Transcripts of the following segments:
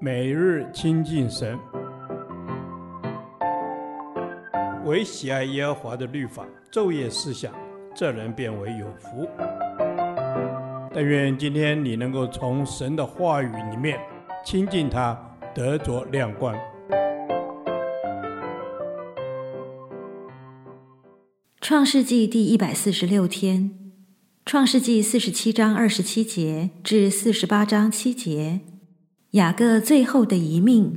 每日亲近神，唯喜爱耶和华的律法，昼夜思想，这人便为有福。但愿今天你能够从神的话语里面亲近他，得着亮光。创世纪第一百四十六天，创世纪四十七章二十七节至四十八章七节。雅各最后的遗命。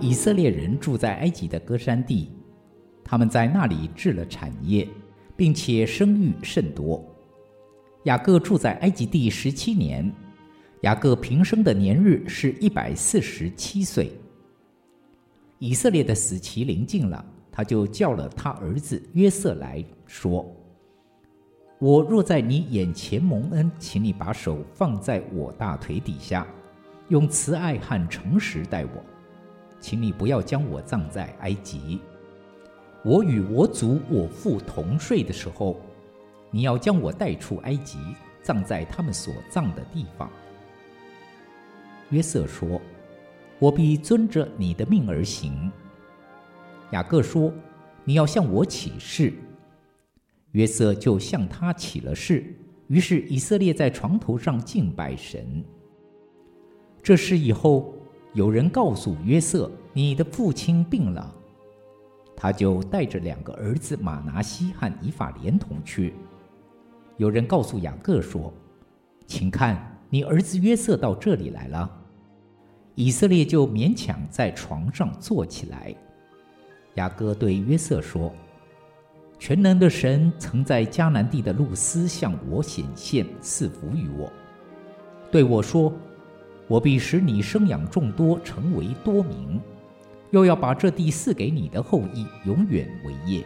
以色列人住在埃及的歌珊地，他们在那里置了产业，并且生育甚多。雅各住在埃及地十七年，雅各平生的年日是一百四十七岁。以色列的死期临近了，他就叫了他儿子约瑟来说：“我若在你眼前蒙恩，请你把手放在我大腿底下，用慈爱和诚实待我，请你不要将我葬在埃及。我与我祖我父同睡的时候，你要将我带出埃及，葬在他们所葬的地方。”约瑟说。我必遵着你的命而行。雅各说：“你要向我起誓。”约瑟就向他起了誓。于是以色列在床头上敬拜神。这事以后，有人告诉约瑟：“你的父亲病了。”他就带着两个儿子马拿西和以法莲同去。有人告诉雅各说：“请看，你儿子约瑟到这里来了。”以色列就勉强在床上坐起来。雅各对约瑟说：“全能的神曾在迦南地的路斯向我显现，赐福于我，对我说：我必使你生养众多，成为多民，又要把这地赐给你的后裔，永远为业。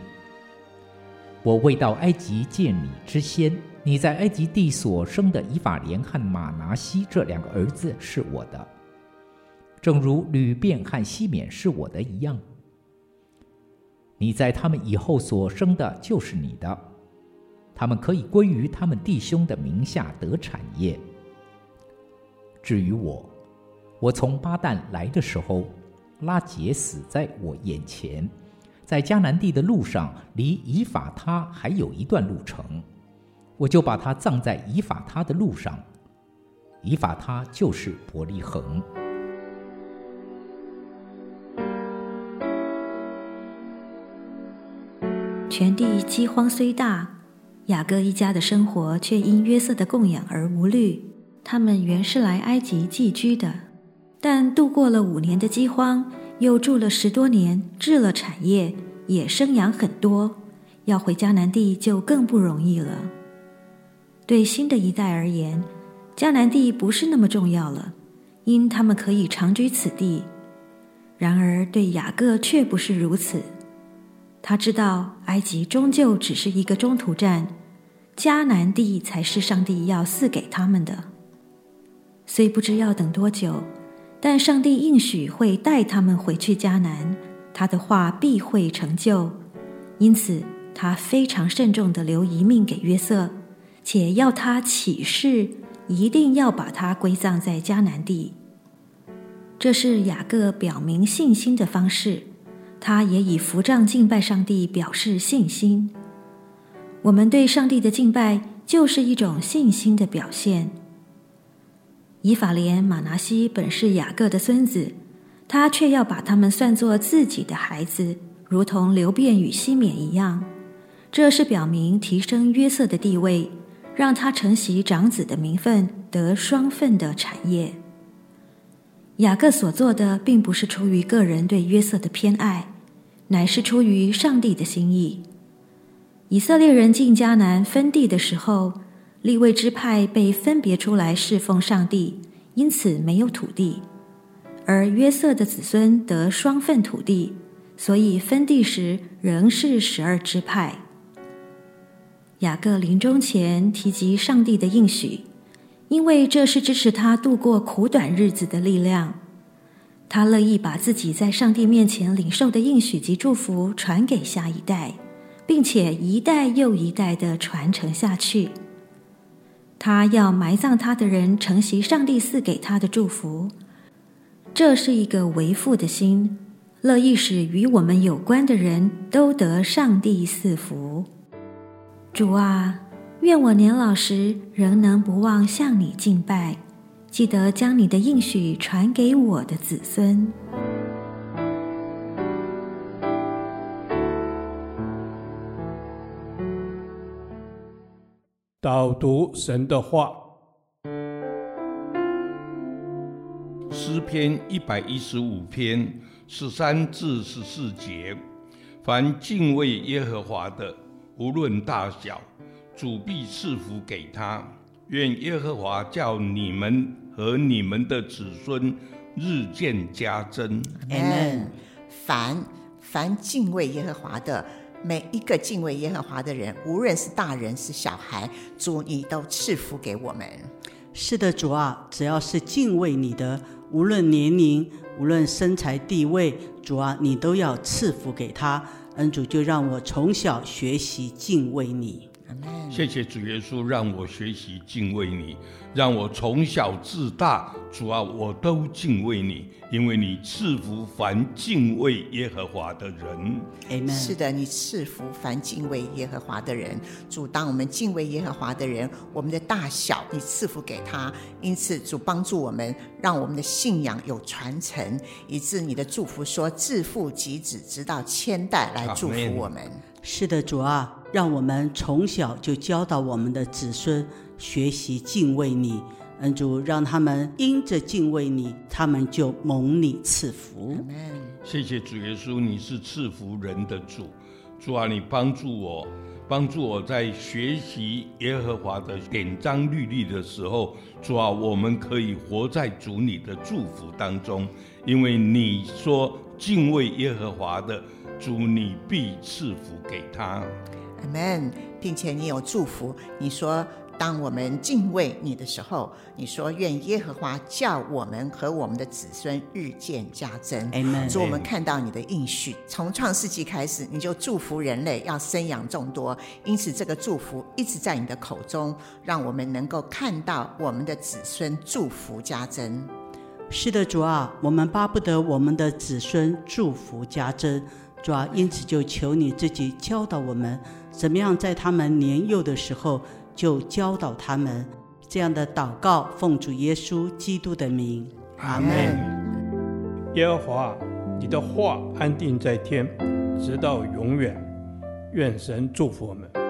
我未到埃及见你之先，你在埃及地所生的以法莲和玛拿西这两个儿子是我的。”正如流便和西缅是我的一样，你在他们以后所生的就是你的，他们可以归于他们弟兄的名下得产业。至于我，我从巴旦来的时候，拉杰死在我眼前，在迦南地的路上，离以法他还有一段路程，我就把他葬在以法他的路上。以法他就是伯利恒。全地饥荒虽大，雅各一家的生活却因约瑟的供养而无虑。他们原是来埃及寄居的，但度过了五年的饥荒，又住了十多年，置了产业，也生养很多。要回迦南地就更不容易了。对新的一代而言，迦南地不是那么重要了，因他们可以长居此地。然而对雅各却不是如此。他知道埃及终究只是一个中途站，迦南地才是上帝要赐给他们的。虽不知要等多久，但上帝应许会带他们回去迦南，他的话必会成就。因此，他非常慎重地留遗命给约瑟，且要他起誓，一定要把他归葬在迦南地。这是雅各表明信心的方式。他也以伏杖敬拜上帝，表示信心。我们对上帝的敬拜就是一种信心的表现。以法莲、玛拿西本是雅各的孙子，他却要把他们算作自己的孩子，如同流便与西缅一样。这是表明提升约瑟的地位，让他承袭长子的名分，得双份的产业。雅各所做的，并不是出于个人对约瑟的偏爱。乃是出于上帝的心意。以色列人进迦南分地的时候，立位之派被分别出来侍奉上帝，因此没有土地；而约瑟的子孙得双份土地，所以分地时仍是十二支派。雅各临终前提及上帝的应许，因为这是支持他度过苦短日子的力量。他乐意把自己在上帝面前领受的应许及祝福传给下一代，并且一代又一代地传承下去。他要埋葬他的人承袭上帝赐给他的祝福，这是一个为父的心，乐意使与我们有关的人都得上帝赐福。主啊，愿我年老时仍能不忘向你敬拜，记得将你的应许传给我的子孙。导读神的话，诗篇一百一十五篇十三至十四节：凡敬畏耶和华的，无论大小，主必赐福给他。愿耶和华叫你们和你们的子孙日渐加增。阿门。凡凡敬畏耶和华的。每一个敬畏耶和华的人，无论是大人是小孩，主你都赐福给我们。是的，主啊，只要是敬畏你的，无论年龄，无论身材地位，主啊，你都要赐福给他。恩主就让我从小学习敬畏你。谢谢主耶稣，让我学习敬畏你，让我从小至大，主啊，我都敬畏你，因为你赐福凡敬畏耶和华的人。Amen。是的，你赐福凡敬畏耶和华的人。主，当我们敬畏耶和华的人，我们的大小你赐福给他，因此主帮助我们，让我们的信仰有传承，以致你的祝福说自父及子，直到千代来祝福我们。是的，主啊。让我们从小就教导我们的子孙学习敬畏你，恩主，让他们因着敬畏你，他们就蒙你赐福。谢谢主耶稣，你是赐福人的主。主啊，你帮助我，帮助我在学习耶和华的典章律例的时候，主啊，我们可以活在主你的祝福当中，因为你说敬畏耶和华的主，你必赐福给他。阿门，并且你有祝福。你说，当我们敬畏你的时候，你说愿耶和华叫我们和我们的子孙日渐加增。阿门。主，我们看到你的应许，从创世纪开始，你就祝福人类要生养众多，因此这个祝福一直在你的口中，让我们能够看到我们的子孙祝福加增。是的，主啊，我们巴不得我们的子孙祝福加增。主啊，因此就求你自己教导我们，怎么样在他们年幼的时候就教导他们。这样的祷告，奉主耶稣基督的名，阿门。耶和华，你的话安定在天，直到永远。愿神祝福我们。